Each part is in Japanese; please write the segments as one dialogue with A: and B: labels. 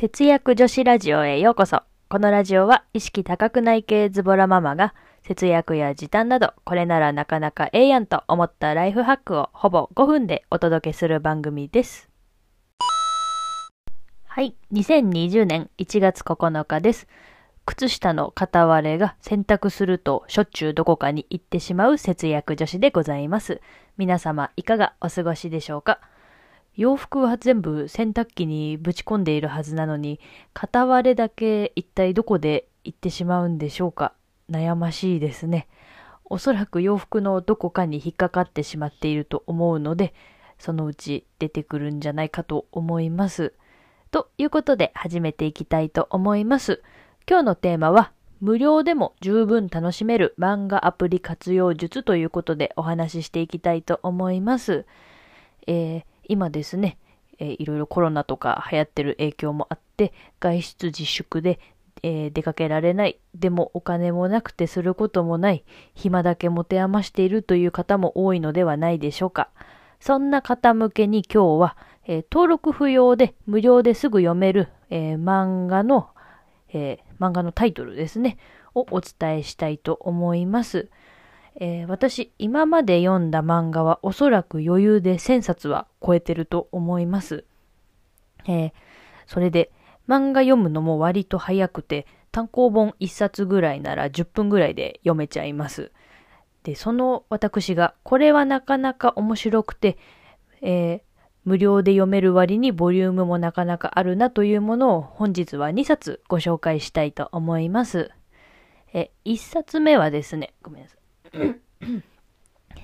A: 節約女子ラジオへようこそ。このラジオは意識高くない系ズボラママが節約や時短などこれならなかなかええやんと思ったライフハックをほぼ5分でお届けする番組です。はい。2020年1月9日です。靴下の片割れが洗濯するとしょっちゅうどこかに行ってしまう節約女子でございます。皆様いかがお過ごしでしょうか？洋服は全部洗濯機にぶち込んでいるはずなのに、片割れだけ一体どこで行ってしまうんでしょうか？悩ましいですね。おそらく洋服のどこかに引っかかってしまっていると思うので、そのうち出てくるんじゃないかと思います。ということで始めていきたいと思います。今日のテーマは、無料でも十分楽しめる漫画アプリ活用術ということでお話ししていきたいと思います。えー今ですね、えーいろいろコロナとか流行ってる影響もあって、外出自粛で、えー出かけられない、でもお金もなくてすることもない、暇だけ持て余しているという方も多いのではないでしょうか。そんな方向けに今日は、えー登録不要で無料ですぐ読める、えー漫画の、えー漫画のタイトルですね、をお伝えしたいと思います。えー私、今まで読んだ漫画はおそらく余裕で1000冊は超えてると思います。えーそれで、漫画読むのも割と早くて、単行本1冊ぐらいなら10分ぐらいで読めちゃいます。で、その私が、これはなかなか面白くて、えー無料で読める割にボリュームもなかなかあるなというものを本日は2冊ご紹介したいと思います。え、1冊目はですね、ごめんなさい。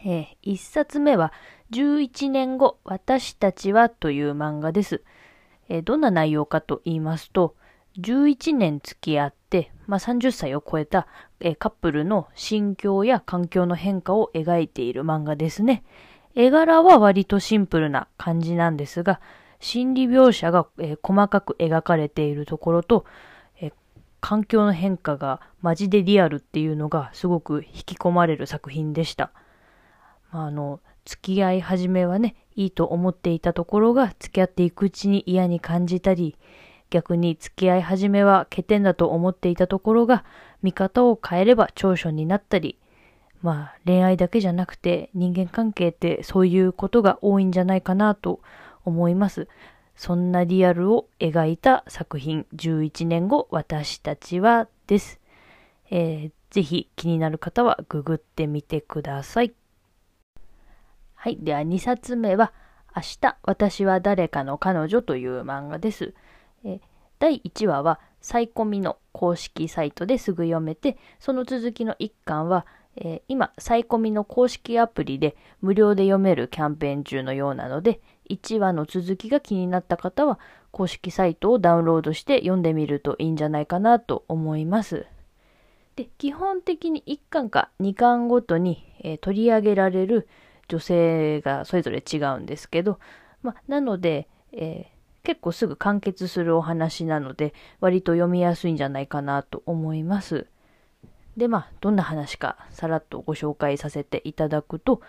A: えー、1冊目は11年後私たちはという漫画です。えーどんな内容かと言いますと、11年付き合って、まあ、30歳を超えた、えーカップルの心境や環境の変化を描いている漫画ですね。絵柄は割とシンプルな感じなんですが、心理描写が、え細かく描かれているところと、環境の変化がマジでリアルっていうのがすごく引き込まれる作品でした。まああの、付き合い始めはね、いいと思っていたところが付き合っていくうちに嫌に感じたり、逆に付き合い始めは欠点だと思っていたところが見方を変えれば長所になったり、まあ恋愛だけじゃなくて人間関係ってそういうことが多いんじゃないかなと思います。そんなリアルを描いた作品11年後私たちはです。えーぜひ気になる方はググってみてください。はい。では2冊目は、明日私は誰かの彼女という漫画です。え第1話は、サイコミの公式サイトですぐ読めて、その続きの1巻は、えー今、サイコミの公式アプリで無料で読めるキャンペーン中のようなので、1話の続きが気になった方は、公式サイトをダウンロードして読んでみるといいんじゃないかなと思います。で、基本的に1巻か2巻ごとに、えー取り上げられる女性がそれぞれ違うんですけど、ま、なので、えー結構すぐ完結するお話なので、割と読みやすいんじゃないかなと思います。で、まあ、どんな話かさらっとご紹介させていただくと、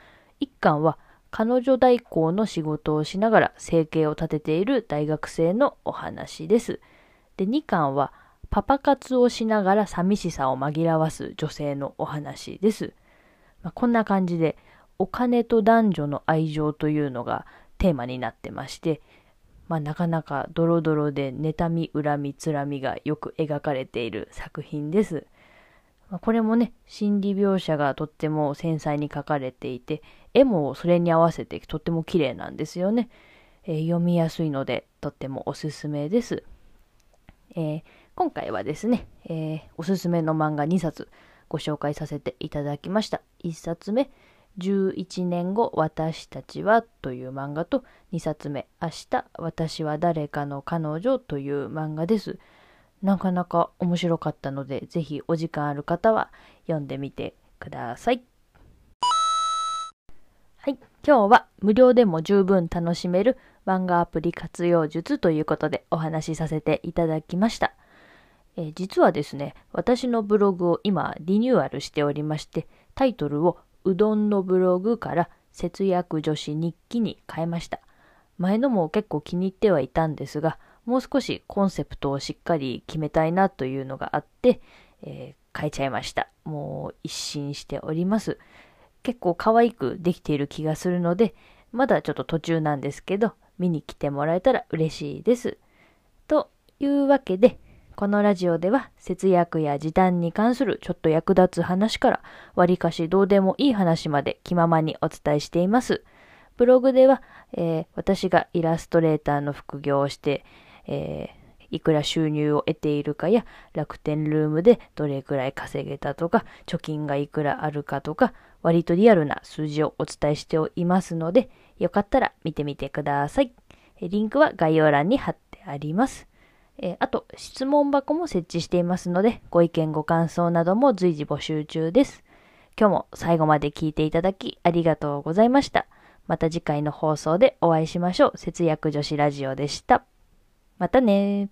A: 1巻は彼女代行の仕事をしながら生計を立てている大学生のお話です。で、2巻はパパ活をしながら寂しさを紛らわす女性のお話です。まあ、こんな感じで、お金と男女の愛情というのがテーマになってまして、まあ、なかなかドロドロで妬み、恨み、つらみがよく描かれている作品です。まこれもね、心理描写がとっても繊細に描かれていて、絵もそれに合わせてとっても綺麗なんですよね。えー読みやすいので、とってもおすすめです。えー今回はですね、えーおすすめの漫画2冊ご紹介させていただきました。1冊目、11年後私たちはという漫画と2冊目、明日私は誰かの彼女という漫画です。なかなか面白かったので、ぜひお時間ある方は読んでみてください。はい。今日は無料でも十分楽しめる漫画アプリ活用術ということでお話しさせていただきました。え実はですね、私のブログを今リニューアルしておりまして、タイトルをうどんのブログから節約女子日記に変えました。前のも結構気に入ってはいたんですが、もう少しコンセプトをしっかり決めたいなというのがあって、えー、変えちゃいました。もう一新しております。結構可愛くできている気がするので、まだちょっと途中なんですけど、見に来てもらえたら嬉しいです。というわけで、このラジオでは節約や時短に関するちょっと役立つ話から、わりかしどうでもいい話まで気ままにお伝えしています。ブログでは、えー、私がイラストレーターの副業をして、えー、いくら収入を得ているかや、楽天ルームでどれくらい稼げたとか、貯金がいくらあるかとか、割とリアルな数字をお伝えしていますので、よかったら見てみてください。リンクは概要欄に貼ってあります。えー、あと、質問箱も設置していますので、ご意見ご感想なども随時募集中です。今日も最後まで聞いていただきありがとうございました。また次回の放送でお会いしましょう。節約女子ラジオでした。またね